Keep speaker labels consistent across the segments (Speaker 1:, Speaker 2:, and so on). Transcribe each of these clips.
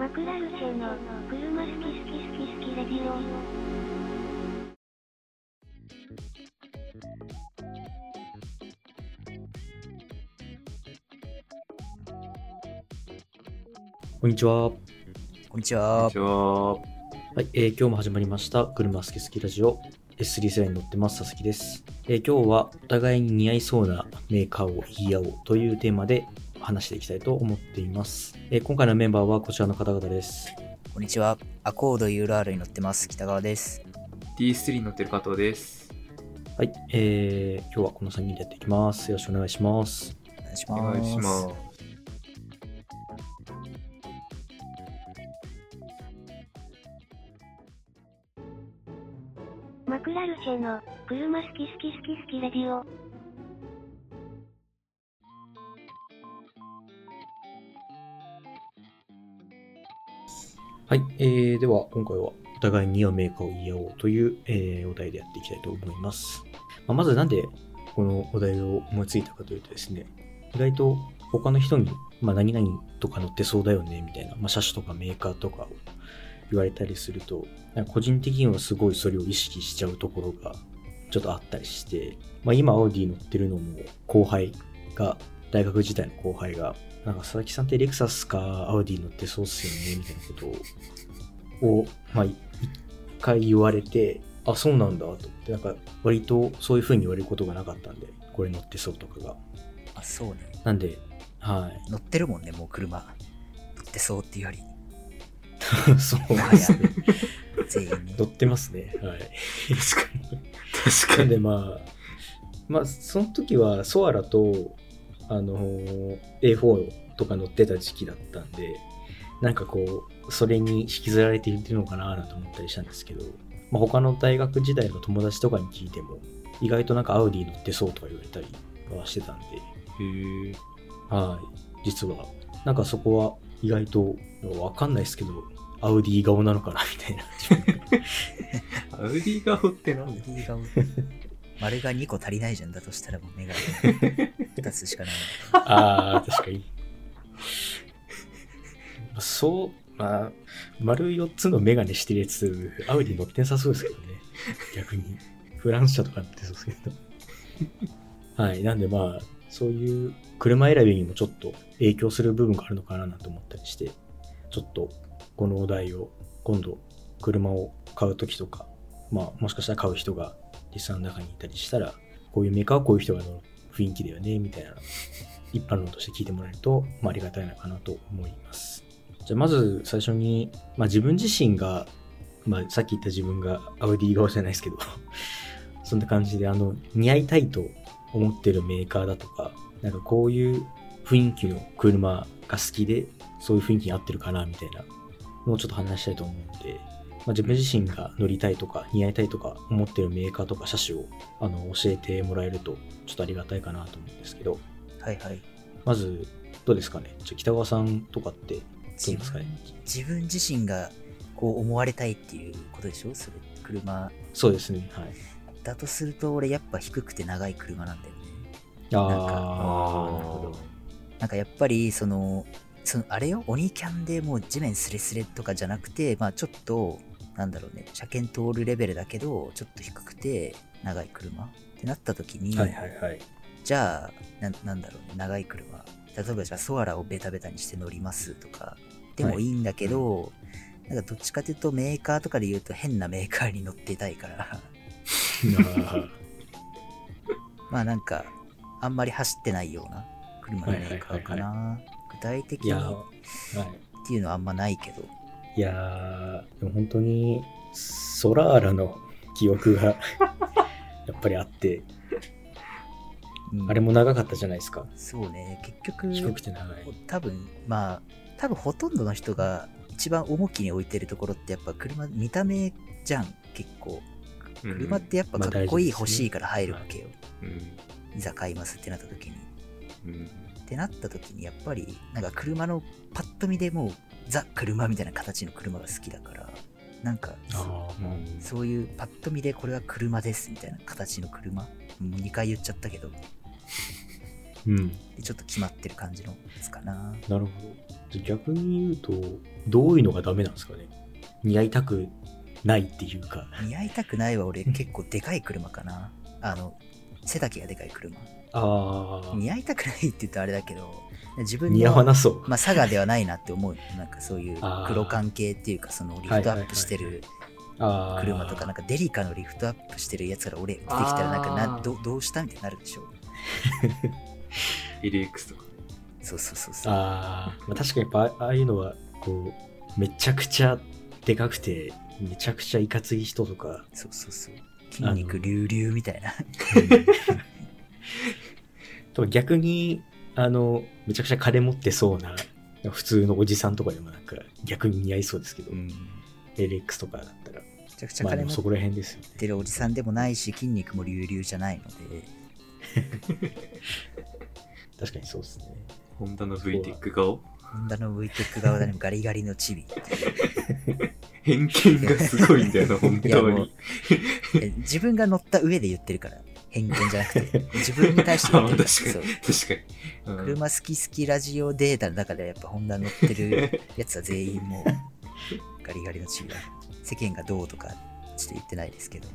Speaker 1: マクラルチェの車好き好き好き好きレディオ。
Speaker 2: こんにちは。
Speaker 3: こんにちは。
Speaker 4: じゃあ、
Speaker 2: はい、えー今日も始まりました。車好き好きラジオ。S3 世話に乗ってます、佐々木です。えー今日はお互いに似合いそうなメーカーを言い合おうというテーマで話していきたいと思っています。えー今回のメンバーはこちらの方々です。
Speaker 3: こんにちは。アコード URL に乗ってます。北川です。
Speaker 4: D3 に乗ってる加藤です。
Speaker 2: はい、えー今日はこの3人でやっていきます。よろしくお願いします。
Speaker 3: お願いし
Speaker 4: お
Speaker 3: ます。
Speaker 4: 願いします。
Speaker 1: マクラルチェの車好き好き好き好きレディオ。
Speaker 2: はい、えー、では今回はお互いに似合うメーカーを言い合おうという、えーお題でやっていきたいと思います。まあ、まずなんでこのお題を思いついたかというとですね、意外と他の人に、まあ、何々とか乗ってそうだよねみたいな、まあ、車種とかメーカーとかを言われたりすると、個人的にはすごいそれを意識しちゃうところがちょっとあったりして、まあ、今アウディ乗ってるのも後輩が、大学時代の後輩が、なんか佐々木さんってレクサスかアウディ乗ってそうっすよねみたいなことを、をまあ、い一回言われて、あ、そうなんだと思って、なんか割とそういう風に言われることがなかったんで、これ乗ってそうとかが。
Speaker 3: あ、そうね。
Speaker 2: なんで、はい。
Speaker 3: 乗ってるもんね、もう車。乗ってそうっていうより、
Speaker 2: そうですね。
Speaker 3: 全員に
Speaker 2: 乗。ってますね。はい。
Speaker 4: 確かに。確か
Speaker 2: なんで
Speaker 4: に。
Speaker 2: まあ、まあ、その時はソアラと、あのー A4 とか乗ってた時期だったんで、なんかこう、それに引きずられているのかななんて思ったりしたんですけど、まあ、他の大学時代の友達とかに聞いても、意外となんかアウディ乗ってそうとか言われたりはしてたんで、
Speaker 4: へえ。
Speaker 2: はい、実は、なんかそこは意外とわかんないですけど、アウディ顔なのかなみたいな。
Speaker 4: アウディ顔ってなんだよ。
Speaker 3: 丸が2個足りないじゃんだとしたらもう目が2つしかない。
Speaker 2: ああ、確かに。そう、まあ、丸4つのメガネしてるやつ、アウディ乗ってなさそうですけどね。逆に。フランス車とか乗ってそうですけど。はい。なんでまあ、そういう車選びにもちょっと影響する部分があるのかなと思ったりして、ちょっとこのお題を今度車を買うときとか、まあもしかしたら買う人がリスナーの中にいたりしたら、こういうメーカーはこういう人が乗る雰囲気だよね、みたいな一般論として聞いてもらえると、まあ、ありがたいのかなと思います。じゃあまず最初に、まあ、自分自身が、まあ、さっき言った自分がアウディ側じゃないですけど、そんな感じであの似合いたいと思ってるメーカーだとか、なんかこういう雰囲気の車が好きで、そういう雰囲気に合ってるかなみたいなのをちょっと話したいと思うんで、まあ、自分自身が乗りたいとか似合いたいとか思ってるメーカーとか車種をあの教えてもらえるとちょっとありがたいかなと思うんですけど、
Speaker 3: はいはい。
Speaker 2: まず、どうですかね？じゃあ北川さんとかって、どう
Speaker 3: 自
Speaker 2: ですかね？
Speaker 3: 分自分自身がこう思われたいっていうことでしょ？それ車
Speaker 2: そうですね。はい。
Speaker 3: だとすると俺やっぱ低くて長い車なんだよね。
Speaker 2: あ
Speaker 3: なんか
Speaker 2: あー、なるほど。
Speaker 3: なんかやっぱりその、そのあれよ、鬼キャンでもう地面スレスレとかじゃなくて、まあちょっと、なんだろうね、車検通るレベルだけど、ちょっと低くて長い車ってなった時に、
Speaker 2: はいはいはい。
Speaker 3: じゃあな、なんだろうね、長い車。例えばじゃあソアラをベタベタにして乗りますとか、でもいいんだけど、なんかどっちかというとメーカーとかで言うと変なメーカーに乗ってたいから、
Speaker 2: あ
Speaker 3: まあなんか、あんまり走ってないような車のメーカーか
Speaker 2: はい
Speaker 3: な。具体的に
Speaker 2: はい。
Speaker 3: っていうのはあんまないけど、
Speaker 2: いやー、でも本当に、ソラーラの記憶が やっぱりあって、
Speaker 3: うん
Speaker 2: あれも長かったじゃないですか。
Speaker 3: そうね、結局、
Speaker 2: 低くて長い。
Speaker 3: 多分まあ、多分ほとんどの人が一番重きに置いてるところってやっぱ車、見た目じゃん、結構。車ってやっぱ
Speaker 2: まあ
Speaker 3: かっこいい欲しいから入るわけよ。
Speaker 4: うん。
Speaker 3: いざ買いますってなった時に。
Speaker 4: うん。
Speaker 3: ってなった時にやっぱりなんか車のパッと見でもうザ車みたいな形の車が好きだからなんか
Speaker 2: う、
Speaker 3: そういうパッと見でこれは車ですみたいな形の車2回言っちゃったけど
Speaker 2: うん。
Speaker 3: でちょっと決まってる感じのやつかな。
Speaker 2: なるほど。逆に言うと、どういうのがダメなんですかね？似合いたくないっていうか。
Speaker 3: 似合いたくないは俺 結構でかい車かな。あの、背丈がでかい車。
Speaker 2: ああ、
Speaker 3: 似合いたくないって言うとあれだけど、自分の
Speaker 2: 似合わなそう。
Speaker 3: まあ、佐賀ではないなって思う。なんかそういう黒関係っていうか、そのリフトアップしてる
Speaker 2: ああ。
Speaker 3: 車とか、なんかデリカのリフトアップしてるやつから俺出てきたら、なんかなどどうしたみたいになるでしょ。
Speaker 4: LX とか。
Speaker 3: そうそうそうそう。
Speaker 2: あー、まあ、確かにやっぱああいうのは、こう、めちゃくちゃでかくて、めちゃくちゃいかつい人とか、
Speaker 3: そうそうそう。筋肉隆々みたいな。
Speaker 2: と逆に、あの、めちゃくちゃ金持ってそうな、普通のおじさんとかでもなんか逆に似合いそうですけど、
Speaker 3: うん。め
Speaker 2: LX とかだったら、
Speaker 3: ちゃくちゃ
Speaker 2: まあで
Speaker 3: 金持
Speaker 2: そこら辺ですよね。
Speaker 3: てるおじさんでもないし、筋肉も隆々じゃないので、
Speaker 2: 確かにそうですね。
Speaker 4: ホンダの VTEC 顔？
Speaker 3: ホンダの VTEC 側でもガリガリのチビ。
Speaker 4: 偏見がすごいんだよな、本当に。
Speaker 3: え自分が乗った上で言ってるから。偏見じゃなくて、自分に対して言
Speaker 4: あ
Speaker 3: って
Speaker 4: 確かに。確かに。うん
Speaker 3: 車好き好きラジオデータの中ではやっぱホンダ乗ってるやつは全員もう ガリガリのチビだ。世間がどうとかちょっと言ってないですけど。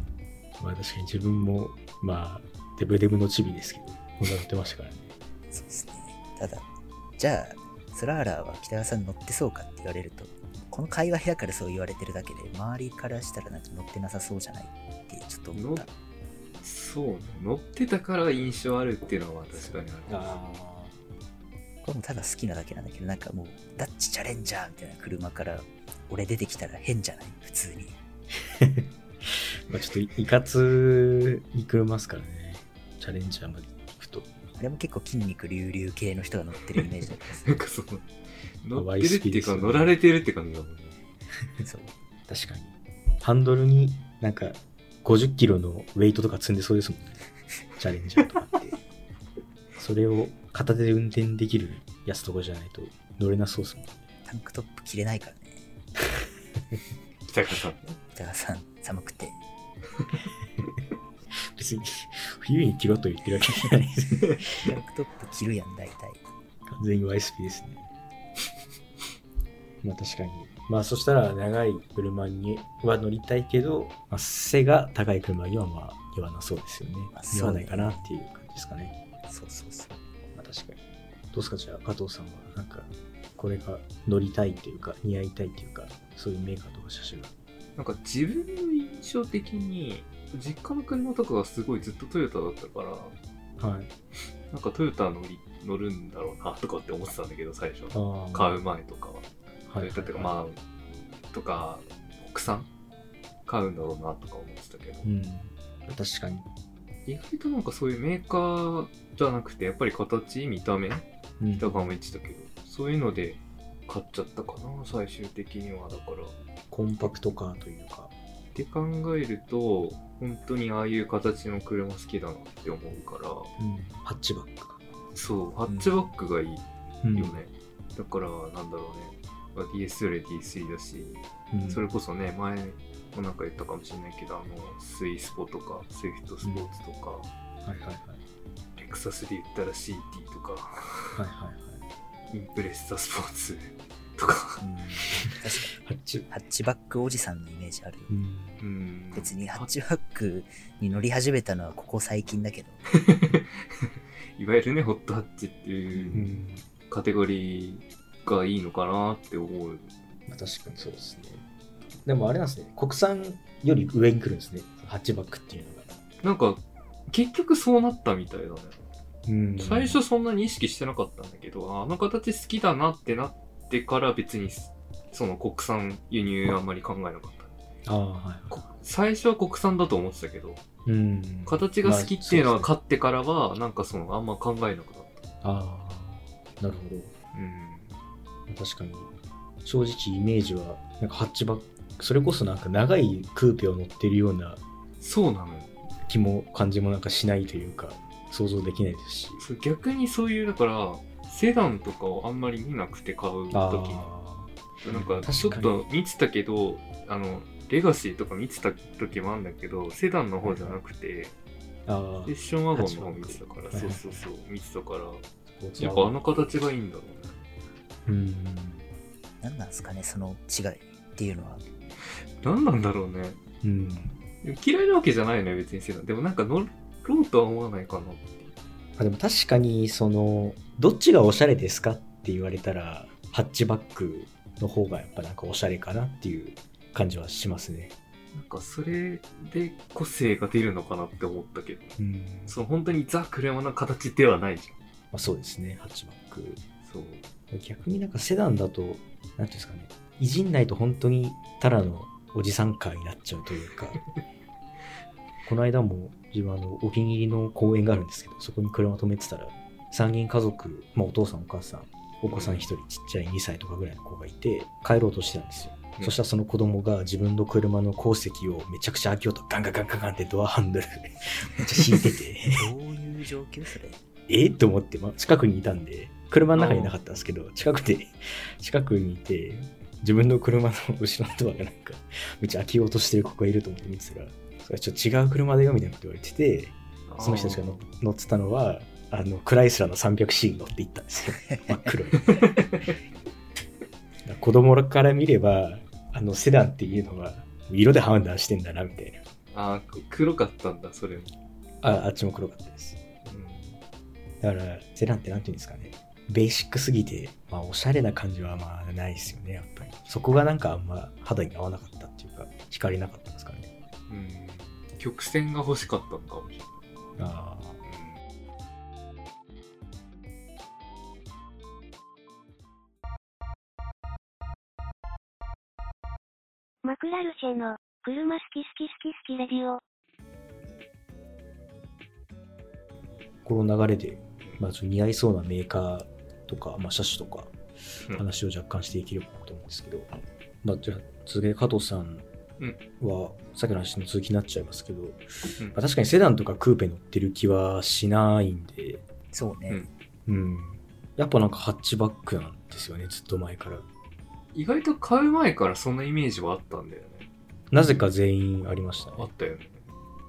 Speaker 2: まあ確かに自分も、まあ、デブデブのチビですけど、こんな乗ってましたからね。
Speaker 3: そうですね。ただ、じゃあ、スラーラーは北川さん乗ってそうかって言われると、この界隈だからそう言われてるだけで、周りからしたらなんか乗ってなさそうじゃないってちょっと思った。
Speaker 4: そうね。乗ってたから印象あるっていうのは確かにある。
Speaker 2: あ
Speaker 3: これもただ好きなだけなんだけど、なんかもう、ダッチチャレンジャーみたいな車から、俺出てきたら変じゃない？普通に。
Speaker 2: まあちょっといいかつい車ますからね。チャレンジャーまで行くと。
Speaker 3: あれも結構筋肉隆々系の人が乗ってるイメージだったんです
Speaker 4: なんかその、乗ってるっていうか、乗られてるって感じだもんね。
Speaker 3: そう。
Speaker 2: 確かに。ハンドルになんか50キロのウェイトとか積んでそうですもんね。チャレンジャーとかって。それを片手で運転できるやつとかじゃないと乗れなそうですもんね。
Speaker 3: タンクトップ着れないからね。
Speaker 4: 北川さん。
Speaker 3: 北川さん、寒くて。
Speaker 2: 別に冬に着ろと言ってるわけじゃないです。
Speaker 3: タンクトップ着るやん、大体。
Speaker 2: 完全に YSP ですね。まあ確かに。まあそしたら長い車には乗りたいけど、まあ、背が高い車にはまあ言わなそうですよね
Speaker 3: まあ。
Speaker 2: 言わないかなっていう感じですかね。
Speaker 3: そうそうそう。
Speaker 2: まあ確かに。どうですか？じゃあ加藤さんはなんかこれが乗りたいというか似合いたいというかそういうメーカーとか車種が。
Speaker 4: なんか自分の印象的に、実家の車とかがすごいずっとトヨタだったから、
Speaker 2: はい。
Speaker 4: なんかトヨタ乗り乗るんだろうなとかって思ってたんだけど、最初。買う前とかは。ト
Speaker 2: はい。
Speaker 4: ってか、まあ、とか、国産買うんだろうなとか思ってたけど、
Speaker 2: うん。確かに。
Speaker 4: 意外となんかそういうメーカーじゃなくて、やっぱり形、見た目、
Speaker 2: うん
Speaker 4: 北川も言ってたけど、そういうので買っちゃったかな、最終的には。だから、
Speaker 2: コンパクトカーというか。
Speaker 4: って考えると、本当にああいう形の車好きだなって思うから、
Speaker 2: うん。ハッチバックか。
Speaker 4: そう、ハッチバックがいいよ
Speaker 2: うん
Speaker 4: ね。だから、なんだろうね。まあ DS より D3 だし、
Speaker 2: うん
Speaker 4: それこそね、前もなんか言ったかもしれないけど、あの、スイスポとか、スイフトスポーツとか、
Speaker 2: はいはいはい。
Speaker 4: レクサスで言ったら CT とか、
Speaker 2: はいはいはい。
Speaker 4: インプレッサスポーツ とか、
Speaker 3: うん、確かに。
Speaker 2: ハッチ。
Speaker 3: ハッチバックおじさんのイメージあるよ。
Speaker 2: うん。
Speaker 4: うん。
Speaker 3: 別にハッチバックに乗り始めたのはここ最近だけど、
Speaker 4: いわゆるね、ホットハッチって
Speaker 2: う。
Speaker 4: いうんカテゴリーがいいのかなって思う。
Speaker 2: まあ、確かにそうですね。でもあれなんですね。国産より上に来るんですね。ハッチバックっていうのが。
Speaker 4: なんか、結局そうなったみたいだね。
Speaker 2: うん
Speaker 4: 最初そんなに意識してなかったんだけど、あの形好きだなってなってから別に、その国産輸入あんまり考えなかった。
Speaker 2: ああ、はい
Speaker 4: こ最初は国産だと思ってたけど、
Speaker 2: うん。
Speaker 4: 形が好きっていうのは
Speaker 2: まあ
Speaker 4: 買ってからは、なんかそのあんま考えなくなった。
Speaker 2: ああ、なるほど。
Speaker 4: うん。
Speaker 2: 確かに。正直イメージは、なんかハッチバック、それこそなんか長いクーペを乗ってるような
Speaker 4: そうなのよ。
Speaker 2: 気も感じもなんかしないというか、想像できないですし。
Speaker 4: 逆にそういう、だから、セダンとかをあんまり見なくて買う
Speaker 2: あ
Speaker 4: とき
Speaker 2: あ。
Speaker 4: なんかちょっと見てたけど、あの、レガシーとか見てた時もあるんだけど、セダンの方じゃなくて、
Speaker 2: ああ
Speaker 4: セッションワゴンの方見てたから、そうそうそう、見てたから、やっぱあの形がいいんだろうね。
Speaker 2: うん
Speaker 3: 何なんですかね、その違いっていうのは。
Speaker 4: 何なんだろうね。
Speaker 2: うん
Speaker 4: 嫌いなわけじゃないのよ、別にセダン。でもなんか乗ろうとは思わないかな。
Speaker 2: あでも確かにそのどっちがおしゃれですかって言われたらハッチバックの方がやっぱなんかおしゃれかなっていう感じはしますね
Speaker 4: なんかそれで個性が出るのかなって思ったけど、
Speaker 2: うん
Speaker 4: その本当にザ・車の形ではないじ
Speaker 2: まあ、そうですねハッチバック
Speaker 4: ゃん。そう。
Speaker 2: 逆になんかセダンだとなんていうんですかねいじんないと本当にただのおじさんカーになっちゃうというか この間も自分あのお気に入りの公園があるんですけどそこに車止めてたら3人家族、まあ、お父さんお母さんお子さん1人ちっちゃい2歳とかぐらいの子がいて帰ろうとしてたんですよ、
Speaker 4: うん。
Speaker 2: そしたらその子供が自分の車の後席をめちゃくちゃ開けようとガンガンガンガンガンってドアハンドル めっちゃ引いてて。
Speaker 3: どういう状況それ？
Speaker 2: え？と思って、まあ、近くにいたんで、車の中にいなかったんですけど、近くで、近くにいて、自分の車の後ろのドアがなんか、めっちゃ開けようとしてる子がいると思って見てたら、それはちょっと違う車だよみたいなこと言われてて、その人たちが乗乗ってたのは、あの、クライスラーの 300C に乗っていったんですよ。真っ黒い。だから子供から見れば、あの、セダンっていうのは、色で判断してんだな、みたいな。
Speaker 4: ああ、黒かったんだ、それも。
Speaker 2: あ、あっちも黒かったです。
Speaker 4: うん
Speaker 2: だから、セダンってなんていうんですかね。ベーシックすぎて、まあ、おしゃれな感じはまあないですよね、やっぱり。そこがなんかあんま肌に合わなかったっていうか、惹かれなかったんですかね。
Speaker 4: うん。曲線が欲しかったのかもしれない。
Speaker 2: ああ。
Speaker 1: マクラルシェの、車好き好き好き好きレディオ。
Speaker 2: この流れで、まあ、似合いそうなメーカーとか、まあ、車種とか、
Speaker 4: うん
Speaker 2: 話を若干していければと思うんですけど、まあ、じゃあ、続けて加藤さんは、さっきの話の続きになっちゃいますけど、まあ、確かにセダンとかクーペ乗ってる気はしないんで、
Speaker 3: そうね。
Speaker 4: うん
Speaker 2: うん。やっぱなんかハッチバックなんですよね、ずっと前から。
Speaker 4: 意外と買う前からそんなイメージはあったんだよね。
Speaker 2: なぜか全員ありましたね
Speaker 4: あっ。たよね。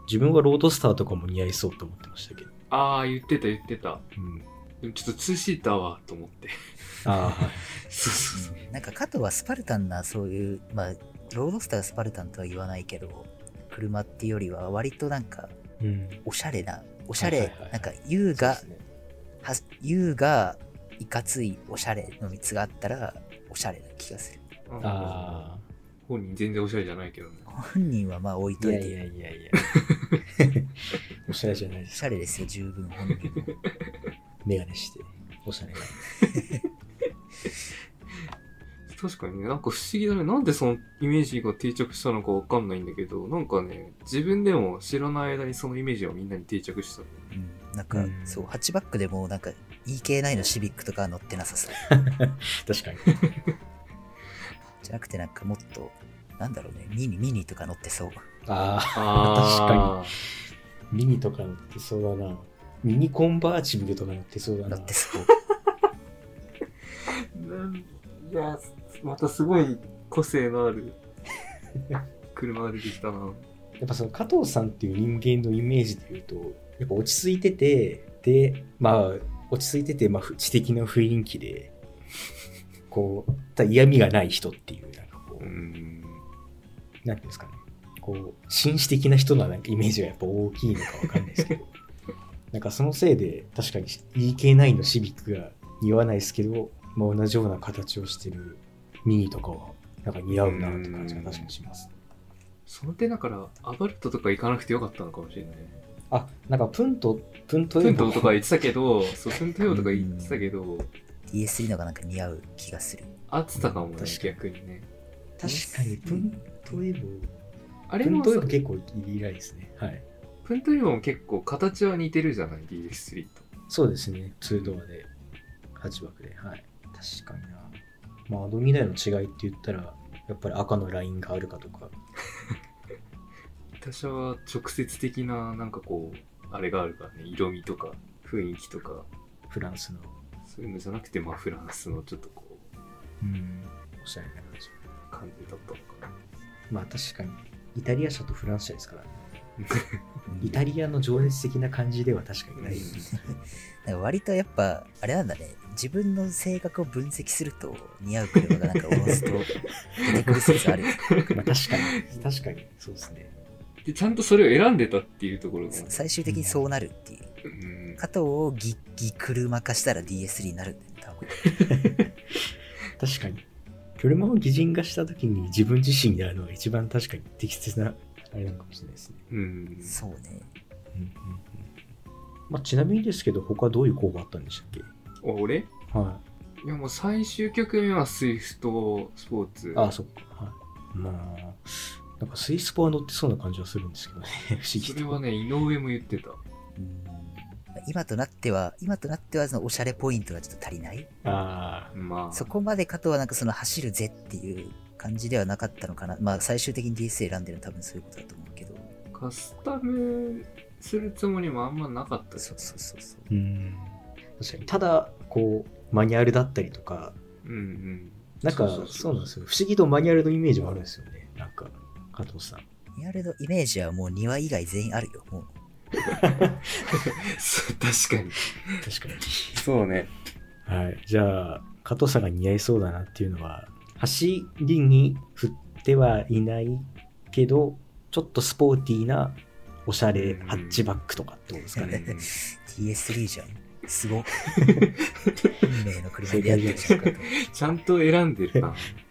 Speaker 2: 自分はロードスターとかも似合いそうと思ってましたけど。
Speaker 4: ああ、言ってた言ってた。
Speaker 2: うん。
Speaker 4: でもちょっとツーシーターはと思って。
Speaker 2: ああ、はい。
Speaker 4: そうそうそう。
Speaker 3: うんなんか加藤はスパルタンなそういう、まあ、ロードスターがスパルタンとは言わないけど、車っていうよりは割となんか、
Speaker 2: うん。
Speaker 3: おしゃれな、おしゃれ、
Speaker 2: はいはいはい
Speaker 3: なんか優が、
Speaker 2: そうですね
Speaker 3: は優がいかついおしゃれの3つがあったら、おしゃれな気がする。
Speaker 2: あ
Speaker 4: 本人全然おしゃれじゃないけどね。
Speaker 3: 本人はまあ置い
Speaker 2: あ。いや
Speaker 3: といて、
Speaker 2: いやいやいや。おしゃれじゃないで
Speaker 3: お
Speaker 2: す
Speaker 3: しゃれですよ、十分本人も。
Speaker 2: メガネして。おしゃれな。
Speaker 4: 確かにね、なんか不思議だね。なんでそのイメージが定着したのかわかんないんだけど、なんかね、自分でも知らない間にそのイメージはみんなに定着した。
Speaker 3: うん、なんか、
Speaker 2: うん
Speaker 3: そう、ハッチバックでもなんか EK9 のシビックとかは乗ってなさそう。
Speaker 2: 確かに。
Speaker 3: じゃなくてなんかもっと、なんだろうね、ミニ、ミニとか乗ってそう。
Speaker 2: ああ、
Speaker 4: あ
Speaker 2: ミニとか乗ってそうだな。ミニコンバーチブルとか乗ってそうだな
Speaker 3: 乗っ。てそう。
Speaker 4: いや、またすごい個性のある 車が出てきたな。
Speaker 2: やっぱその加藤さんっていう人間のイメージで言うと、やっぱ落ち着いてて、で、まあ、落ち着いてて、まあ、ふ知的な雰囲気で、こう、ただ嫌味がない人っていう、なんかこう、
Speaker 4: うん。
Speaker 2: なんていうんですかね、こう、紳士的な人のなんかイメージがやっぱ大きいのかわかんないですけど、なんかそのせいで、確かに EK9 のシビックが似合わないですけど、まあ、同じような形をしてるミニとかは、なんか似合うなって感じが確かにします。
Speaker 4: その点だから、アバルトとか行かなくてよかったのかもしれない。
Speaker 2: あ、なんかプント、プント
Speaker 4: プン
Speaker 2: エボ
Speaker 4: トとか言ってたけど、そう、プント用とか言ってたけど、
Speaker 3: DS3 のがなんか似合う気がする。
Speaker 4: 合ってたかもね、
Speaker 2: 確かに
Speaker 4: 逆にね。
Speaker 2: 確かにプントエボ、
Speaker 4: あれもさ
Speaker 2: プントエボ結構いいらいですね。はい。
Speaker 4: プントエボも結構形は似てるじゃない ?DS3 と。
Speaker 2: そうですね。2ドアで、8枠で。はい。確かにな。まあ、アドミダイの違いって言ったら、やっぱり赤のラインがあるかとか。
Speaker 4: 私は直接的な、なんかこう、あれがあるからね、色味とか雰囲気とか、
Speaker 2: フランスの、
Speaker 4: そういうのじゃなくて、まあフランスのちょっとこう、
Speaker 2: うん、おしゃれな感じ。
Speaker 4: 感じだったのかな。
Speaker 2: まあ確かに、イタリア車とフランス車ですからね。イタリアの情熱的な感じでは確かにないよね。
Speaker 3: なんか割とやっぱ、あれなんだね、自分の性格を分析すると似合う車がなんかおのずと出てくる説ある。
Speaker 2: まあ確かに、確かに、そうですね。
Speaker 4: で、ちゃんとそれを選んでたっていうところが。
Speaker 3: 最終的にそうなるっていう。
Speaker 4: うん
Speaker 3: 加藤をギギ車化したら DS3 になるんだよ、多分。
Speaker 2: 確かに。車を擬人化した時に自分自身であるのが一番確かに適切なあれなのかもしれないですね。
Speaker 4: うん。
Speaker 3: そうね。
Speaker 2: うんうんうんまあ、ちなみにですけど、他どういう候補あったんでしたっけ？
Speaker 4: 俺？
Speaker 2: はい
Speaker 4: やもう最終局面はスイフトスポーツ。
Speaker 2: い。ああ、そっか。はい。まあ、なんかスイスポは乗ってそうな感じはするんですけどね。不思議と。
Speaker 4: それはね、井上も言ってた。
Speaker 3: うん今となっては、今となってはそのおしゃれポイントがちょっと足りない。
Speaker 2: ああ、
Speaker 4: まあ。
Speaker 3: そこまで加藤はなんかその走るぜっていう感じではなかったのかな。まあ最終的に DS 選んでるのは多分そういうことだと思うけど。
Speaker 4: カスタムするつもりもあんまなかったです
Speaker 3: そうそうそうそう。
Speaker 2: うん。確かに。ただ、こう、マニュアルだったりとか、
Speaker 4: うんうん。
Speaker 2: なんか、
Speaker 4: そう
Speaker 2: なんですよ。不思議とマニュアルのイメージもあるんですよね。なんか、加藤さん。
Speaker 3: リアルのイメージはもう庭以外全員あるよ。もう
Speaker 4: そう確かに。
Speaker 2: 確かに。
Speaker 4: そうね。
Speaker 2: はい。じゃあ、加藤さんが似合いそうだなっていうのは、走りに振ってはいないけど、ちょっとスポーティーなおしゃれハッチバックとかってことですかね。
Speaker 3: TS3 じゃん。すごっ。運命の車でやってるじゃんかと。い
Speaker 4: ちゃんと選んでるな。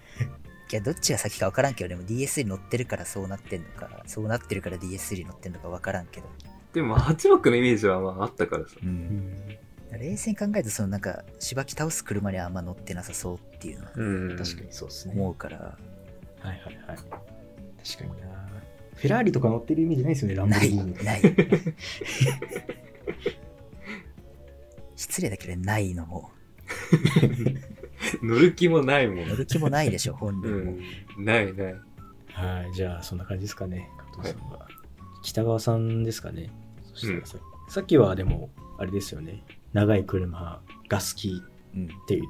Speaker 3: や、どっちが先か分からんけど、でも DS に乗ってるからそうなってんのか、そうなってるから DS に乗ってんのか分からんけど。
Speaker 4: でも、ハッチバックのイメージはまああったからさ。
Speaker 3: う。
Speaker 2: うんん。
Speaker 3: 冷静に考えると、そのなんか、しばき倒す車にはあんま乗ってなさそうっていうのは
Speaker 4: うん
Speaker 2: 確かにそうですね。
Speaker 3: 思うから、
Speaker 2: はいはいはい。確かにな。フェラーリとか乗ってるイメージないですよね、ランボ
Speaker 3: ない、
Speaker 2: ルギーニ。
Speaker 3: ない。失礼だけど、ないのも。
Speaker 4: 乗る気もないもん。
Speaker 3: 乗る気もないでしょ、本
Speaker 4: う
Speaker 3: 人も。
Speaker 4: ん。ないない。
Speaker 2: はい、じゃあそんな感じですかね、加藤さんは。北川さんですかね。そしたらさ,、さっきはでも、あれですよね。長い車が好き
Speaker 3: うん。
Speaker 2: っていう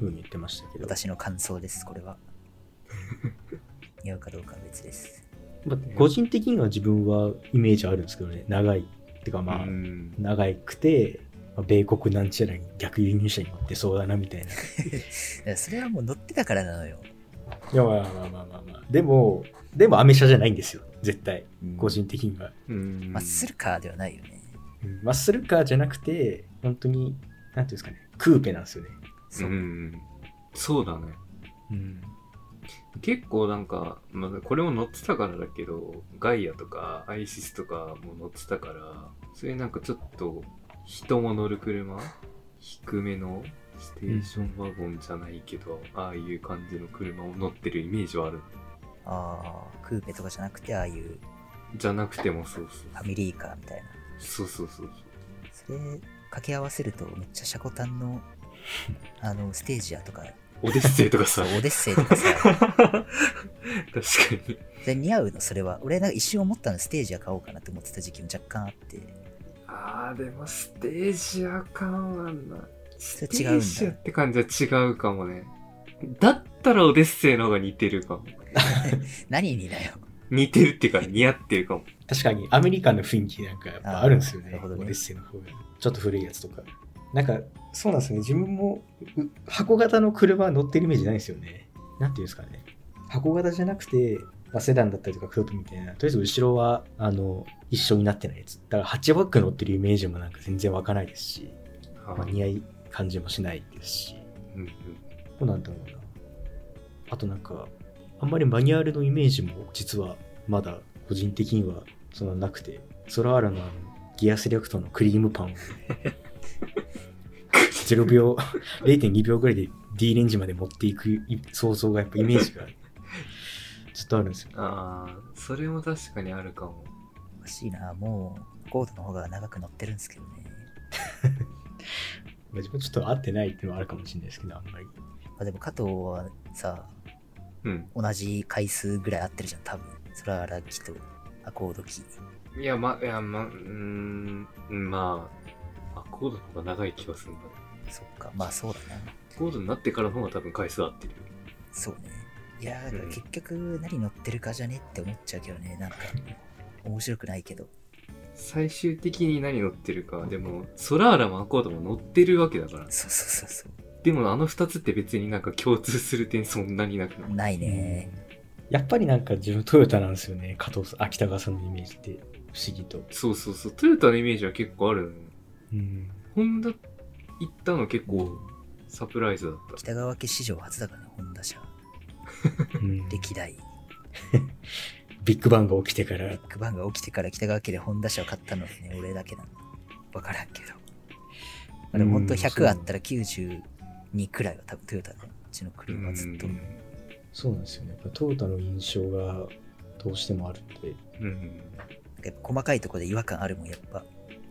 Speaker 2: ふうに言ってましたけど、
Speaker 3: 私の感想です、これは。似合うかどうかは別です。
Speaker 2: まあ個人的には自分はイメージあるんですけどね、長い。ってかまあ、
Speaker 4: うん
Speaker 2: 長くて、まあ米国なんちゃらに逆輸入車に乗ってそうだなみたいな。
Speaker 3: それはもう乗ってたからなのよ。
Speaker 2: いやまあまあまあまあまあ。でも、でもアメ車じゃないんですよ、絶対。
Speaker 3: うん
Speaker 2: 個人的には。
Speaker 4: うん。
Speaker 3: マッスルカーではないよね。
Speaker 2: うんマッスルカーじゃなくて、本当に、なんていうんですかね、クーペなんですよね。
Speaker 3: そうう。
Speaker 4: ん。そうだね。
Speaker 2: うん。
Speaker 4: 結構なんか、まあ、これも乗ってたからだけど、ガイアとかアイシスとかも乗ってたから、それなんかちょっと人も乗る車低めのステーションワゴンじゃないけど、ああいう感じの車を乗ってるイメージはある。
Speaker 3: ああ、クーペとかじゃなくて、ああいうフ
Speaker 4: じゃなくてもそうそう。
Speaker 3: ァミリーカーみたいな。
Speaker 4: そうそうそう
Speaker 3: それ掛け合わせるとめっちゃシャコタンの あのステージやとか
Speaker 4: オデッセイとかさ。
Speaker 3: オデッセイとかさ
Speaker 4: 確かに。
Speaker 3: で似合うのそれは俺なんか一瞬思ったのステージは買おうかなって思ってた時期も若干あって
Speaker 4: ああ、でもステージアカンはな。ステージアって感じは違うかもね。だったらオデッセイの方が似てるかも。
Speaker 3: 何にだよ
Speaker 4: 似てるっていうか似合ってるかも。
Speaker 2: 確かにアメリカンの雰囲気なんかやっぱあるんですよね。
Speaker 3: なるほどね
Speaker 2: オデッセイの方が。ちょっと古いやつとか。なんか、そうなんですよね。自分もう箱型の車乗ってるイメージないんですよね。なんていうんですかね。箱型じゃなくて、まあ、セダンだったりとかクロートみたいな、とりあえず後ろは、あの、一緒になってないやつ。だからハッチバック乗ってるイメージもなんか全然湧かないですし、まあ、似合い感じもしないですし。
Speaker 4: うんうん
Speaker 2: どうなんだろうな。あとなんか、あんまりマニュアルのイメージも実はまだ個人的にはそんななくて、ソラーラのギアセレクトのクリームパンを、0秒、0.2秒ぐらいで D レンジまで持っていくい想像がやっぱイメージがちょっとあるんですよ。
Speaker 4: ああ、それも確かにあるかも。
Speaker 3: 欲しいなもうコードの方が長く乗ってるんですけどね
Speaker 2: まあ自分ちょっと合ってないっていうのはあるかもしれないですけど、あんまり。
Speaker 3: まあでも加藤はさ
Speaker 4: うん。
Speaker 3: 同じ回数ぐらい合ってるじゃん多分それは荒木とアコードキ
Speaker 4: いや、ま、いや、ま、うーん、まあ、アコードの方が長い気がするんだね。
Speaker 3: そっかまあそうだな
Speaker 4: アコードになってからの方が多分回数合ってるよ。
Speaker 3: そうねいやーだから
Speaker 4: うん
Speaker 3: 結局何乗ってるかじゃねって思っちゃうけどねなんか面白くないけど。
Speaker 4: 最終的に何乗ってるか。でも、ソラーラもアコードも乗ってるわけだから。
Speaker 3: そうそうそうそう。
Speaker 4: でもあの二つって別になんか共通する点そんなになくない？
Speaker 3: ないね。
Speaker 2: やっぱりなんか自分トヨタなんですよね。加藤さん、秋田川さんのイメージって不思議と。
Speaker 4: そうそうそう。トヨタのイメージは結構あるのよ。
Speaker 2: うん。
Speaker 4: ホンダ行ったの結構サプライズだった。
Speaker 3: 北川家史上初だからね、ホンダ車。
Speaker 2: うん
Speaker 3: 歴代。
Speaker 2: ビッグバンが起きてから
Speaker 3: ビッグバンが起きてから北川家でホンダ車を買ったのはね、俺だけなの。わからんけど。まあでも本当
Speaker 2: うん
Speaker 3: 100あったら92くらいは多分トヨタね。うちの車はずっと。
Speaker 4: うん
Speaker 2: そうなんですよね。やっぱトヨタの印象がどうしてもあるんで。
Speaker 4: うん。
Speaker 3: やっぱ細かいところで違和感あるもん、やっぱ。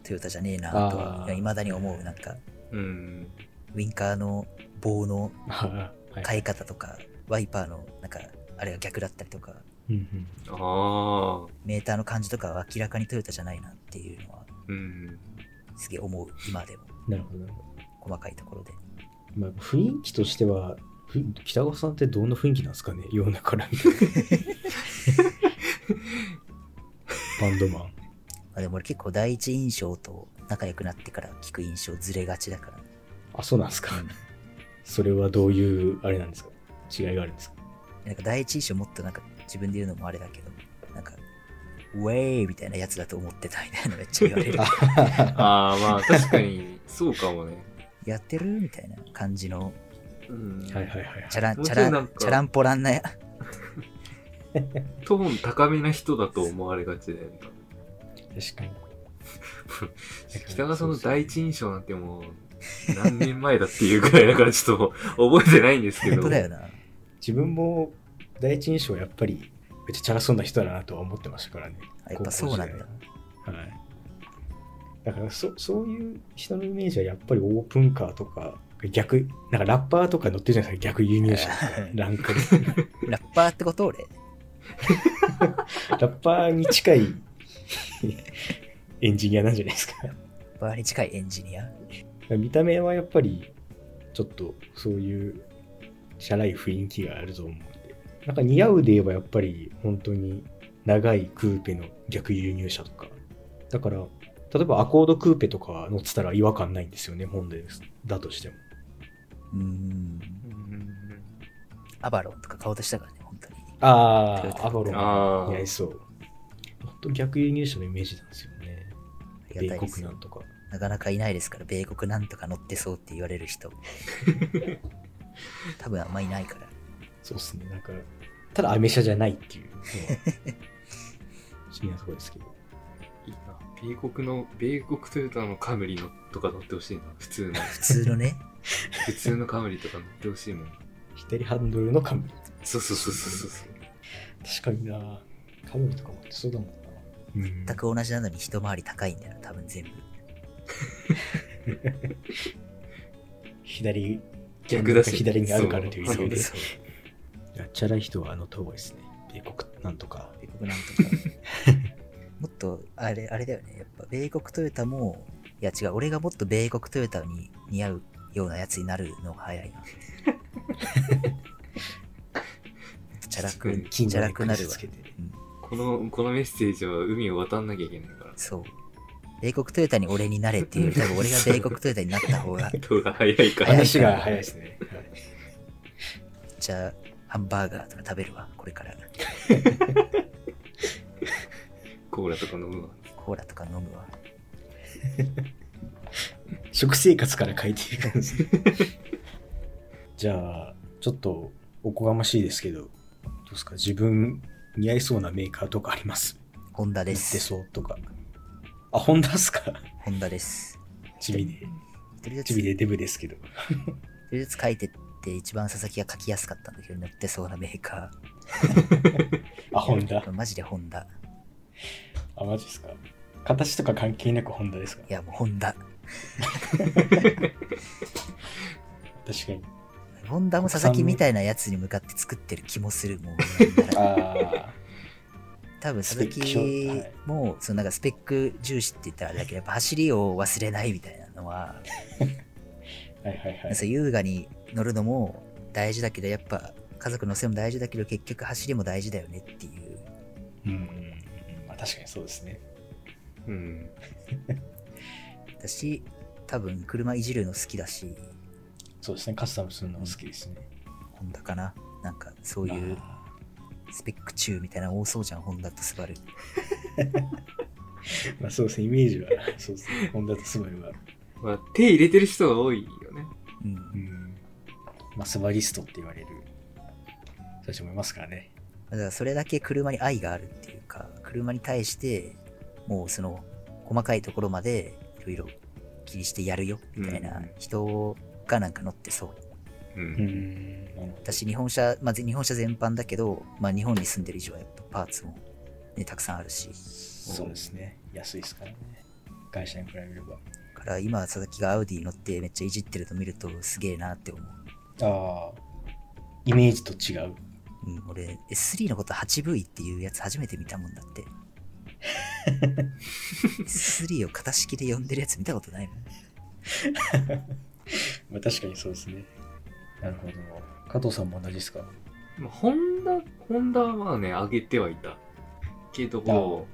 Speaker 3: トヨタじゃねえなとはいまだに思う。なんか、
Speaker 4: うん。
Speaker 3: ウィンカーの棒の。変え方とか、ワイパーの、なんか、あれが逆だったりとか、
Speaker 2: うんうん
Speaker 4: ああ。
Speaker 3: メーターの感じとかは明らかにトヨタじゃないなっていうのは、
Speaker 4: うん。
Speaker 3: すげえ思う、今でも。
Speaker 2: なるほど。
Speaker 3: 細かいところで。
Speaker 2: まあ、雰囲気としては、ふ北川さんってどんな雰囲気なんですかね？世の中から見て。バンドマン。
Speaker 3: まあ、でも俺結構第一印象と仲良くなってから聞く印象ずれがちだから。
Speaker 2: あ、そうなんですか。
Speaker 3: うん
Speaker 2: それはどういう、あれなんですか？違いがあるんですか？
Speaker 3: なんか第一印象もっとなんか自分で言うのもあれだけど、なんか、ウェイみたいなやつだと思ってたみたいなのめっちゃ言われる。
Speaker 4: ああ、まあ確かに、そうかもね。
Speaker 3: やってる？みたいな感じの、
Speaker 4: うん。
Speaker 2: はいはいはいはい。
Speaker 3: チャラン、チャラン、
Speaker 4: ちょいなんか
Speaker 3: チャランポランなや、
Speaker 4: トーン高めな人だと思われがちだよね。
Speaker 2: 確かに。
Speaker 4: 北川さんの第一印象なんてもう、何年前だっていうぐらいだからちょっと覚えてないんですけど。
Speaker 3: 本当だよな。
Speaker 2: 自分も第一印象はやっぱりめっちゃチャラそうな人だなとは思ってましたからね。
Speaker 3: あやっぱそうなんだ。
Speaker 2: はい。だからそそういう人のイメージはやっぱりオープンカーとか逆、なんかラッパーとか乗ってるじゃないですか、逆輸入車ランクで。
Speaker 3: ラッパーってこと俺。
Speaker 2: ラッパーに近いエンジニアなんじゃないですか。
Speaker 3: ラッパーに近いエンジニア？
Speaker 2: 見た目はやっぱりちょっとそういうチャラい雰囲気があると思うんで。なんか似合うで言えばやっぱり本当に長いクーペの逆輸入車とか。だから、例えばアコードクーペとか乗ってたら違和感ないんですよね、ホンダです。だとしても。
Speaker 3: うーん。
Speaker 4: うん
Speaker 3: アバロンとか買おうとしたからね、本当に。
Speaker 2: ああ、アバロン似合いそう。本当逆輸入車のイメージなんですよね。米国なんとか。
Speaker 3: なかなかいないですから、米国なんとか乗ってそうって言われる人。多分あんまいないから。
Speaker 2: そうっすね。なんか、ただアメ車じゃないっていう。不思議なところですけど。
Speaker 4: いいな。米国の、米国トヨタのカムリのとか乗ってほしいな。普通の。
Speaker 3: 普通のね、
Speaker 4: 普通のカムリとか乗ってほしいもん。
Speaker 2: 左ハンドルのカムリ。
Speaker 4: そうそうそうそうそう。
Speaker 2: 確かになカムリとか持ってそうだもんな。うん
Speaker 3: 全く同じなのに一回り高いんだよな、多分全部。
Speaker 2: 左、
Speaker 4: 逆だし。
Speaker 2: 左にあるからという理由で。
Speaker 3: そう
Speaker 2: やっちゃらい人はあの遠いですね。米国なんとか。
Speaker 3: 米国なんとか。もっと、あれ、あれだよね。やっぱ、米国トヨタも、いや違う、俺がもっと米国トヨタに似合うようなやつになるのが早いな。チャラく、チャ
Speaker 2: 金のネック
Speaker 3: ラくなるわ。うん
Speaker 4: この、このメッセージは海を渡んなきゃいけないから。
Speaker 3: そう。米国トヨタに俺になれっていうより、多分俺が米国トヨタになった方が、
Speaker 4: 動画早いから。
Speaker 2: 話が早いですね。はい
Speaker 3: じゃあ、ハンバーガーとか食べるわ、これから。
Speaker 4: コーラとか飲むわ。
Speaker 3: コーラとか飲むわ。
Speaker 2: 食生活から変えていくんですね。じゃあ、ちょっとおこがましいですけど、どうですか？自分似合いそうなメーカーとかあります？
Speaker 3: ホンダで
Speaker 2: 乗って
Speaker 3: す。
Speaker 2: そうとか。あ、ホンダっすか？
Speaker 3: ホンダです。
Speaker 2: チビで。チビでデブですけど。
Speaker 3: 一人ずつ書いてって一番佐々木が書きやすかったんだけど、乗ってそうなメーカ
Speaker 2: あ、ホンダ？
Speaker 3: ー。。マジでホンダ。
Speaker 2: あ、マジですか？形とか関係なくホンダですか？
Speaker 3: いや、もうホンダ。
Speaker 2: 確かに。
Speaker 3: ホンダも佐々木みたいなやつに向かって作ってる気もする。もう多分佐々木
Speaker 2: はい
Speaker 3: も、そのなんかスペック重視って言ったらあれだけど、やっぱ走りを忘れないみたいなのは、
Speaker 2: あ、はいはいはい。
Speaker 3: 優雅に乗るのも大事だけど、やっぱ家族乗せも大事だけど、結局走りも大事だよねっていう。
Speaker 2: うん。まあ確かにそうですね。
Speaker 4: うん。
Speaker 3: 私、多分車いじるの好きだし、
Speaker 2: そうですね。カスタムするのも好きですね。
Speaker 3: ホンダかな？なんかそういう
Speaker 2: あ
Speaker 3: スペック中みたいなの多そうじゃん、ホンダとスバル。
Speaker 2: ー まあそうですね。イメージは、そうですね。ホンダとスバルは。
Speaker 4: まあ、手入れてる人が多いよね。
Speaker 3: うん
Speaker 2: う。ん。まあ、スバリストって言われる人たちもいますからね。
Speaker 3: だからそれだけ車に愛があるっていうか、車に対して、もうその細かいところまでいろいろ気にしてやるよみたいな
Speaker 4: うん
Speaker 3: 人がなんか乗ってそう。
Speaker 4: う。
Speaker 2: うん
Speaker 3: 私、日本車、まあ、日本車全般だけど、まあ、日本に住んでる以上はやっぱパーツも、ね、たくさんあるし。
Speaker 2: そうですね。安いですからね。会社に比べれば。
Speaker 3: だから今、佐々木がアウディ乗ってめっちゃいじってるの見るとすげえなって思う。
Speaker 2: ああ。イメージと違う。
Speaker 3: うん、俺、S3 のこと 8V っていうやつ初めて見たもんだって。S3 を型式で呼んでるやつ見たことないもん。
Speaker 2: まあ確かにそうですね。なるほど。加藤さんも同じですか？
Speaker 4: まあ、ホンダ、ホンダはまあね、上げてはいた。けど、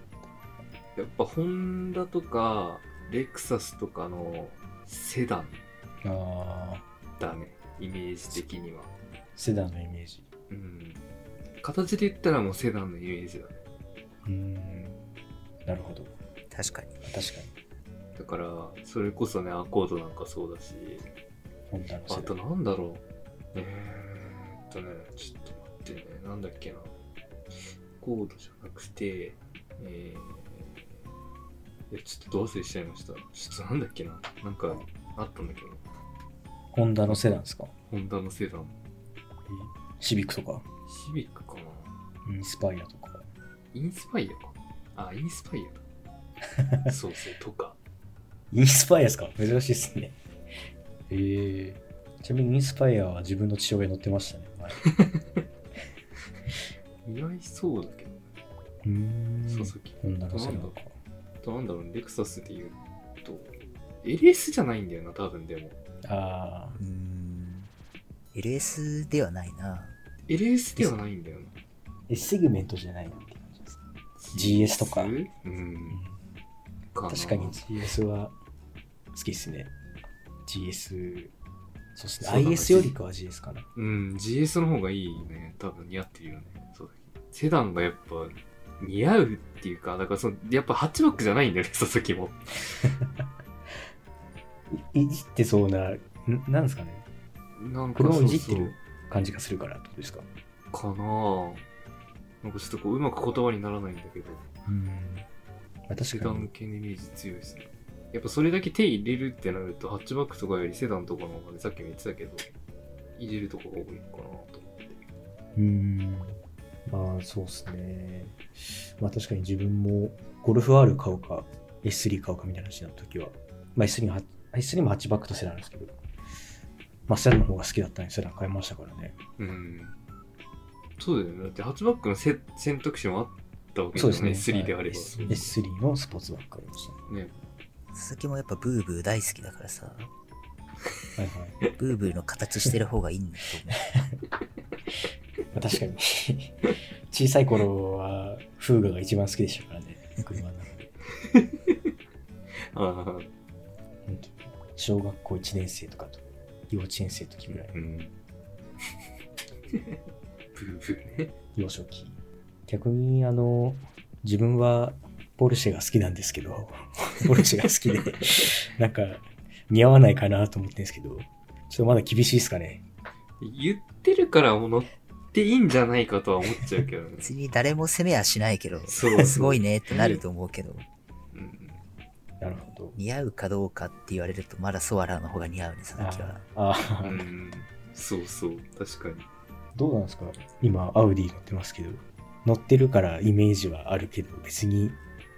Speaker 4: やっぱホンダとか、レクサスとかのセダン
Speaker 2: ああ。
Speaker 4: だね。イメージ的には。
Speaker 2: セダンのイメージ。
Speaker 4: うん。形で言ったらもうセダンのイメージだね。
Speaker 2: うーん。なるほど。
Speaker 3: 確かに。
Speaker 2: 確かに。
Speaker 4: だから、それこそね、アコードなんかそうだし、
Speaker 2: ホンダのセ
Speaker 4: あと。なんだろう。えーっとね、ちょっと待ってね、なんだっけな。コードじゃなくて、えー、いや、ちょっとど忘れしちゃいました。ちょっとなんだっけな。なんか、あったんだけど、
Speaker 2: ホンダのセダンですか？
Speaker 4: ホンダのセダン。
Speaker 2: シビックとか、
Speaker 4: シビックかな
Speaker 2: インスパイアとか。
Speaker 4: インスパイアか。あ、インスパイアだ。そうそう、とか。
Speaker 2: インスパイアですか？珍しいですね。えー、ちなみにインスパイアは自分の父親乗ってましたね。前
Speaker 4: 意外そうだけど、
Speaker 2: うーん。
Speaker 4: 佐々木。
Speaker 2: ホンダのセダンか。
Speaker 4: あとなんだろうね、レクサスで言うと、LS じゃないんだよな、多分でも。
Speaker 2: あ
Speaker 3: うーん。LS ではないな。
Speaker 4: LS ではないんだよな。
Speaker 2: ー、え、セグメントじゃないなって感じです。GS とか?
Speaker 4: うん。かな
Speaker 2: 確かに GS は好きですね。GS、そして
Speaker 4: そうだ
Speaker 2: IS よりかは GS かな。
Speaker 4: うん、GS の方がいいね。多分似合ってるよね。そうセダンがやっぱ似合うっていうか、だからその、やっぱハッチバックじゃないんだよね、佐々木も。
Speaker 2: いいじってそうな、んなんですかね。
Speaker 4: なんか
Speaker 2: 車をいじってる感じがするからってことですか？
Speaker 4: かなぁ。なんかちょっとこう、うまく言葉にならないんだけど、
Speaker 2: うん。まあ、確かに
Speaker 4: セダン。系のイメージ強いですね。やっぱそれだけ手入れるってなると、ハッチバックとかよりセダンとかの方がね、さっきも言ってたけど、入れるとこが多いのかなと思って。
Speaker 2: うん。まあそうですね。まあ確かに自分もゴルフ R 買うか S3 買うかみたいな話になった時は、まあ S3 は S3 もハッチバックとセダンですけど、まあセダンの方が好きだったんでセダン買いましたからね。
Speaker 4: うん。そうだよね。だってハッチバックのせ選択肢もあったわけ
Speaker 2: そうですね。
Speaker 4: S3 であれば。
Speaker 2: はい S- S3 のスポーツバッグありましたね。
Speaker 4: ね。
Speaker 3: 佐々木もやっぱブーブー大好きだからさ、
Speaker 2: はいはい。
Speaker 3: ブーブーの形してる方がいいんだと思
Speaker 2: まあ 確かに小さい頃はフーガが一番好きでしたからね、車の中で。
Speaker 4: あ
Speaker 2: 小学校1年生とかと幼稚園生の時ぐらい、
Speaker 4: うん。ブーブーね。
Speaker 2: 幼少期。逆にあの、自分はポルシェが好きなんですけど、ポルシェが好きで、なんか似合わないかなと思ってるんですけど、ちょっとまだ厳しいですかね。
Speaker 4: 言ってるからもう乗っていいんじゃないかとは思っちゃうけどね
Speaker 3: う。。別に誰も責めはしないけど、
Speaker 4: そう
Speaker 3: すごいねってなると思うけど、
Speaker 4: うん。
Speaker 2: なるほど。
Speaker 3: 似合うかどうかって言われるとまだソアラの方が似合うね、佐々木は。
Speaker 2: ああー、
Speaker 4: うん。そうそう。確かに。
Speaker 2: どうなんですか？今、アウディ乗ってますけど、乗ってるからイメージはあるけど、別に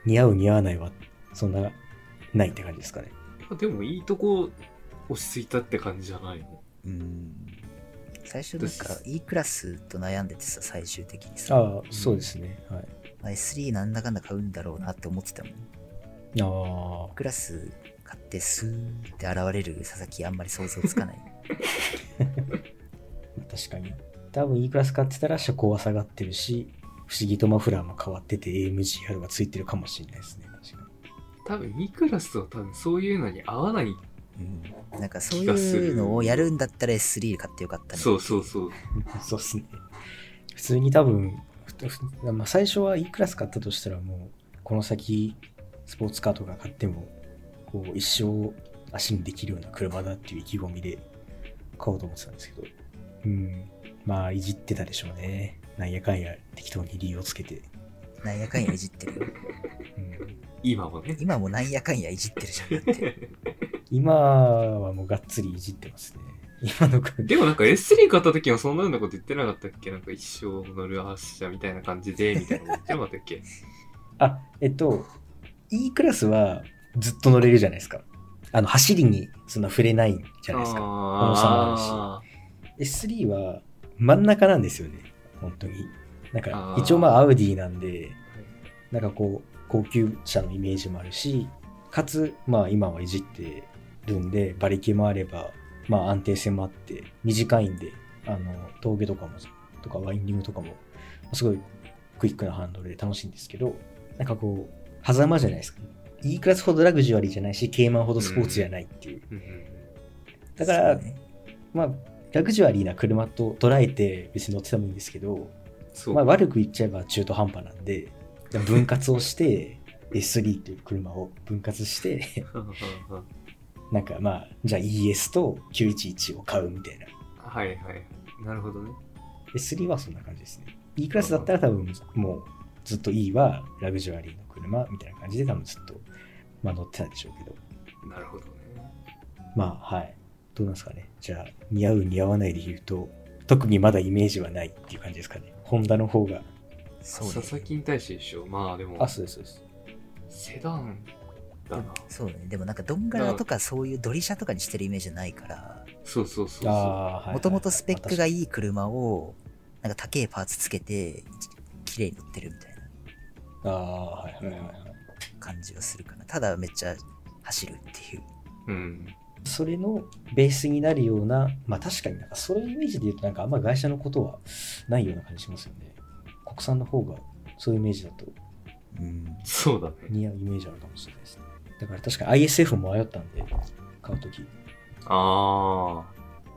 Speaker 2: 似合う似合わないはそんなないって感じですかね。
Speaker 4: あでもいいとこ落ち着いたって感じじゃないの？
Speaker 3: うん。最初なんか E クラスと悩んでてさ、最終的にさ、
Speaker 2: ああ、そうですね。はい。
Speaker 3: まあ S3 なんだかんだ買うんだろうなって思ってたもん。
Speaker 2: ああ、
Speaker 3: クラス買ってスーって現れる佐々木あんまり想像つかない。
Speaker 2: 確かに。多分 E クラス買ってたら車高は下がってるし、不思議とマフラーも変わってて AMGR がついてるかもしれないですね。確か
Speaker 4: 多分、ミクラスは多分そういうのに合わない。
Speaker 3: うん。なんかそういうのをやるんだったら S3 買ってよかったね。
Speaker 4: そうそうそう。
Speaker 2: に。そうっすね。普通に多分、ふふまあ、最初は E クラス買ったとしたらもう、この先、スポーツカーとか買っても、こう、一生足にできるような車だっていう意気込みで買おうと思ってたんですけど、うん。まあ、いじってたでしょうね。なんやかんや適当に理由をつけて。
Speaker 3: なんやかんやいじってるよ。
Speaker 2: うん、
Speaker 4: 今もね。
Speaker 3: 今もなんやかんやいじってるじゃん。だって。
Speaker 2: 今はもうがっつりいじってますね。今の車
Speaker 4: でもなんか S3 買った時はそんなようなこと言ってなかったっけ？なんか一生乗る発車みたいな感じで、みたいなこと言ってなかったっけ？
Speaker 2: あ、えっと、E クラスはずっと乗れるじゃないですか。あの、走りにそんな触れないじゃないですか。重さもあるし。S3 は真ん中なんですよね。本当に。なんか一応まあアウディなんで、なんかこう、高級車のイメージもあるし、かつ、まあ今はいじってるんで、馬力もあれば、まあ安定性もあって、短いんで、あの、峠とかも、とかワインディングとかも、すごいクイックなハンドルで楽しいんですけど、なんかこう、狭間じゃないですか。E クラスほどラグジュアリーじゃないし、ケーマンほどスポーツじゃないっていう。だから、まあ、ラグジュアリーな車と捉えて別に乗っててもいいんですけど、
Speaker 4: そう。
Speaker 2: まあ、悪く言っちゃえば中途半端なんで、分割をして、S3 という車を分割して、なんかまあ、じゃあ ES と911を買うみたいな。
Speaker 4: はいはい。なるほどね。
Speaker 2: S3 はそんな感じですね。E クラスだったら多分もうずっと E はラグジュアリーの車みたいな感じで多分ずっと、まあ、乗ってたでしょうけど。
Speaker 4: なるほどね。
Speaker 2: まあはい。どうなんですかね。じゃあ、似合う似合わないで言うと、特にまだイメージはないっていう感じですかね。ホンダの方が。
Speaker 3: そうね。
Speaker 4: 佐々木に対してでしょ。まあでも
Speaker 2: あ、、そうです、そうです。
Speaker 4: セダンだな。
Speaker 3: そうね。でもなんかドンガラとかそういうドリシャとかにしてるイメージじゃないから、
Speaker 4: そうそうそう。
Speaker 3: もともとスペックが
Speaker 2: いい。
Speaker 3: 車を、なんか高いパーツつけて、綺麗に乗ってるみたいな
Speaker 2: ああ、はいはいはいはい。
Speaker 3: 感じはするかな。ただめっちゃ走るっていう。
Speaker 4: うん。
Speaker 2: それのベースになるような、まあ確かになんかそれイメージで言うとなんかあんま会社のことはないような感じしますよね。国産の方がそういうイメージだと
Speaker 3: うん。
Speaker 4: そうだね。
Speaker 2: 似合うイメージあるかもしれないですね。だから確か ISF も迷ったんで、買うとき。
Speaker 4: あ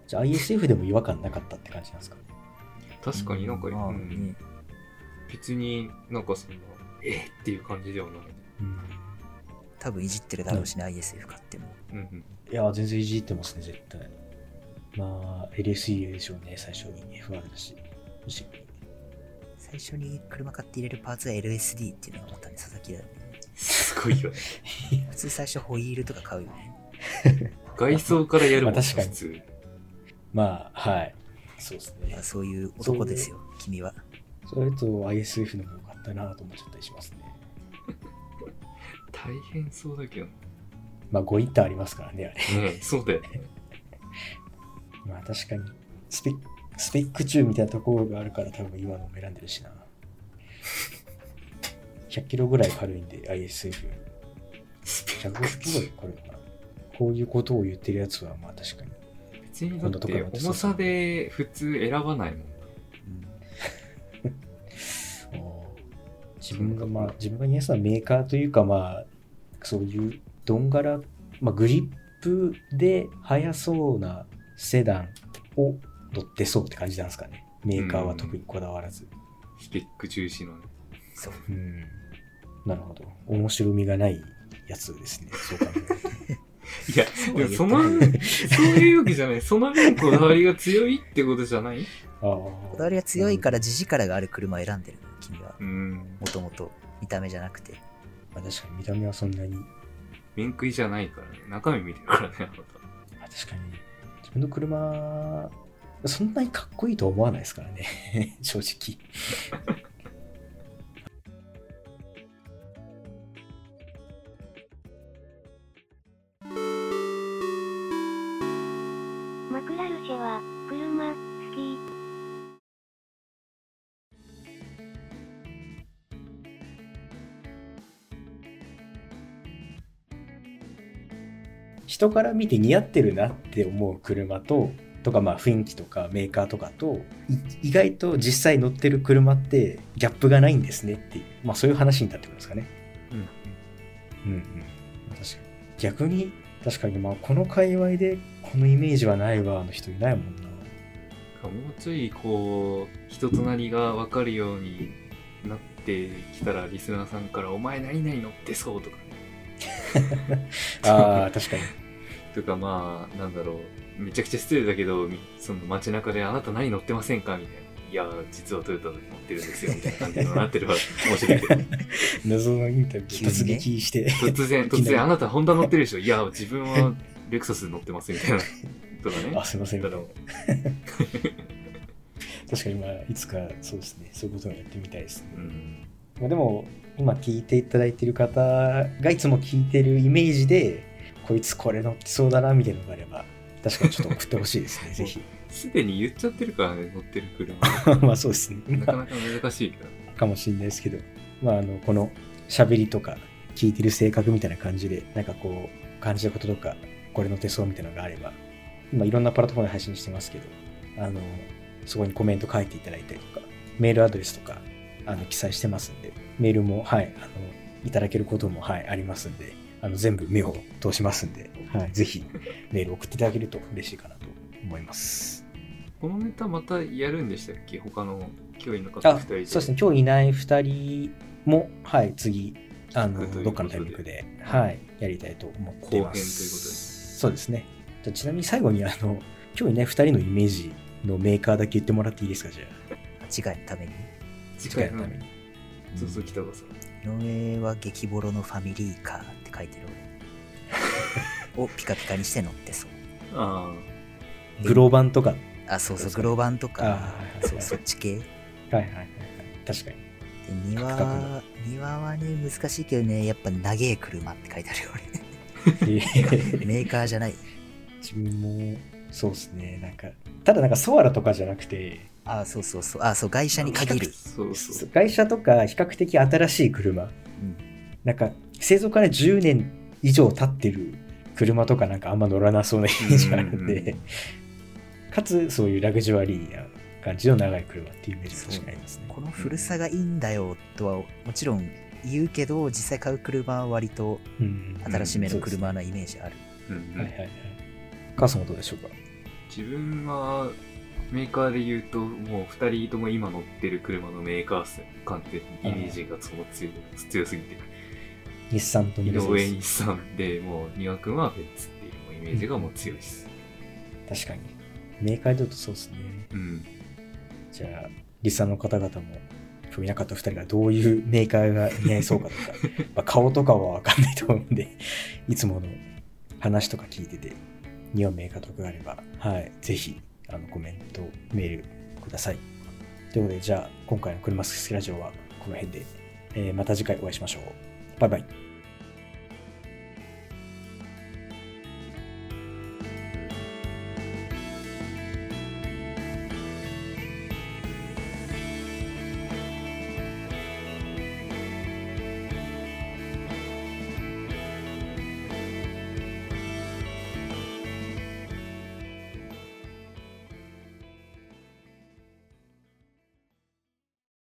Speaker 2: じゃあ ISF でも違和感なかったって感じなんですか
Speaker 4: 確かになんか、
Speaker 3: まあ
Speaker 4: うん
Speaker 3: ね、
Speaker 4: 別になんかそんな、えっていう感じではない。
Speaker 2: うん。
Speaker 3: 多分いじってるだろうしね、ISF 買っても。
Speaker 4: うんうん。
Speaker 2: いや、全然いじってますね、絶対。まあ、LSE でしょうね、最初に FR だし。
Speaker 3: 最初に車買って入れるパーツは LSD っていうのがまたね、佐々木だよね。
Speaker 4: すごいよね。
Speaker 3: 普通最初ホイールとか買うよね。
Speaker 4: 外装からやるもん、
Speaker 2: まあ確かに
Speaker 4: 普通。
Speaker 2: まあ、はい。そうですね
Speaker 3: まあ、。そういう男ですよ、君は。
Speaker 2: それと ISF の方が良かったなと思っちゃったりしますね。
Speaker 4: 大変そうだけどね。
Speaker 2: まあ、5イッターありますからね、あれ。
Speaker 4: ねそうだよね。
Speaker 2: まあ、確かに、スペック、スペック中みたいなところがあるから多分今のも選んでるしな。100キロぐらい軽いんで、ISF。
Speaker 4: スペッ
Speaker 2: 150キロぐらい軽いのかな。こういうことを言ってるやつは、まあ確かに。
Speaker 4: 別にだって重さで普通選ばないもん。
Speaker 2: 自分がまあ自分が似合うなメーカーというかまあそういうどんがら、まあ、グリップで速そうなセダンを乗ってそうって感じなんですかねメーカーは特にこだわらず
Speaker 4: スペック重視のね。
Speaker 3: そう。
Speaker 2: うんなるほど面白みがないやつですねそう考えると
Speaker 4: いや、でもその、そういうわけじゃない。その分こだわりが強いってことじゃない？
Speaker 2: あ
Speaker 3: こだわりが強いから地力がある車を選んでるの、君は。
Speaker 4: うん。
Speaker 3: もともと見た目じゃなくて。
Speaker 2: まあ、確かに見た目はそんなに、
Speaker 4: 面食いじゃないからね。中身見てるからね、あなた。
Speaker 2: 確かに自分の車そんなにかっこいいと思わないですからね 正直人から見て似合ってるなって思う車ととかまあ雰囲気とかメーカーとかとい意外と実際乗ってる車ってギャップがないんですねっていう、まあ、そういう話になってくるんですかね。
Speaker 4: うん
Speaker 2: うんうん。確かに。逆に、確かにまあこの界隈でこのイメージはないわの人いないもんな。
Speaker 4: もうちょいこう人となりが分かるようになってきたらリスナーさんから「お前何々乗ってそう」とかね
Speaker 2: ああ、確かに。
Speaker 4: とかまあなんだろうめちゃくちゃ失礼だけどみその街中で「あなた何乗ってませんか?」みたいな「いや実はトヨタ乗ってるんですよ」みたいな感じ になってれば面白いけど
Speaker 2: 謎のインタビュー突撃して。
Speaker 4: 突然突然「あなたホンダ乗ってるでしょ？いや自分はレクサス乗ってます」みたいなとかね
Speaker 2: あ、すいません。
Speaker 4: だろ
Speaker 2: 確かにまあいつかそうですね、そういうことをやってみたいですね。
Speaker 4: う、うん、
Speaker 2: まあ、でも、今聞いていただいている方がいつも聞いてるイメージで、こいつこれ乗ってそうだなみたいなのがあれば、確かにちょっと送ってほしいですね、ぜひ。
Speaker 4: すでに言っちゃってるからね乗ってる車
Speaker 2: まあそうですね。
Speaker 4: なかなか難しいけど
Speaker 2: かもしれないですけど、まあ、あのこの喋りとか聞いてる性格みたいな感じでなんかこう感じたこととかこれの手相みたいなのがあれば今いろんなプラットフォームで配信してますけどあのそこにコメント書いていただいたりとかメールアドレスとかあの記載してますんでメールもはいあのいただけることもはいありますんであの全部目を通しますんで、はい、ぜひメール送っていただけると嬉しいかなと思います。
Speaker 4: このネタまたやるんでしたっけ？他の教員の方
Speaker 2: あ、
Speaker 4: 2人で。
Speaker 2: そうですね、今日いない2人も、はい、次、あのどっかのタイミングで、はい、やりたいと思っていま
Speaker 4: 後編ということ
Speaker 2: す。そうですね。じゃあちなみに最後に、あの、今日いない2人のイメージのメーカーだけ言ってもらっていいですか、じゃあ。
Speaker 3: 次回のために？
Speaker 4: 次回の
Speaker 2: 次回のために。
Speaker 4: そうそう北川さん。
Speaker 3: 井上は激ボロのファミリーカーって書いてる俺。をピカピカにして乗ってそう。
Speaker 4: あ
Speaker 2: グローバンとか、はい
Speaker 3: あ、そうそう、グローバンとか
Speaker 2: あ
Speaker 3: そうそっち系。で
Speaker 2: はいはいはい。確かに。
Speaker 3: 庭庭はね、難しいけどね、やっぱ長え車って書いてあるよ
Speaker 2: えー
Speaker 3: 俺。メーカーじゃない。
Speaker 2: 自分も、そうですね、なんか、ただなんかソアラとかじゃなくて、
Speaker 3: あ、そうそうそう。あ、そう、外車に限る。
Speaker 4: そうそう。
Speaker 2: 会社とか比較的新しい車、
Speaker 3: うん。
Speaker 2: なんか製造から10年以上経ってる車とかなんかあんま乗らなそうなイメージがあるん
Speaker 4: うんうんう
Speaker 2: で、かつそういうラグジュアリーな感じの長い車っていうイメージが確かにありますね。
Speaker 3: この古さがいいんだよとはもちろん言うけど、実際買う車は割と
Speaker 2: うん
Speaker 3: 新しめの車のイメージある。
Speaker 2: はいはいはい。母さんはどうでしょうか？
Speaker 4: 自分はメーカーで言うと、もう2人とも今乗ってる車のメーカー感ってイメージがその強い強すぎて、
Speaker 2: 日産と
Speaker 4: 井上日産でもう庭君はベッツっていうイメージがもう強いです。
Speaker 2: ス。確かに。メーカーで言うとそうですね。
Speaker 4: うん。
Speaker 2: じゃあ、リスナーの方々も、今日いなかった2人がどういうメーカーが似合いそうかとか、まあ顔とかはわかんないと思うんで、いつもの話とか聞いてて、似合うメーカーとかがあれば、はい、ぜひ、あの、コメント、メールください。ということで、じゃあ、今回の車好きラジオはこの辺で、えーまた次回お会いしましょう。バイバイ。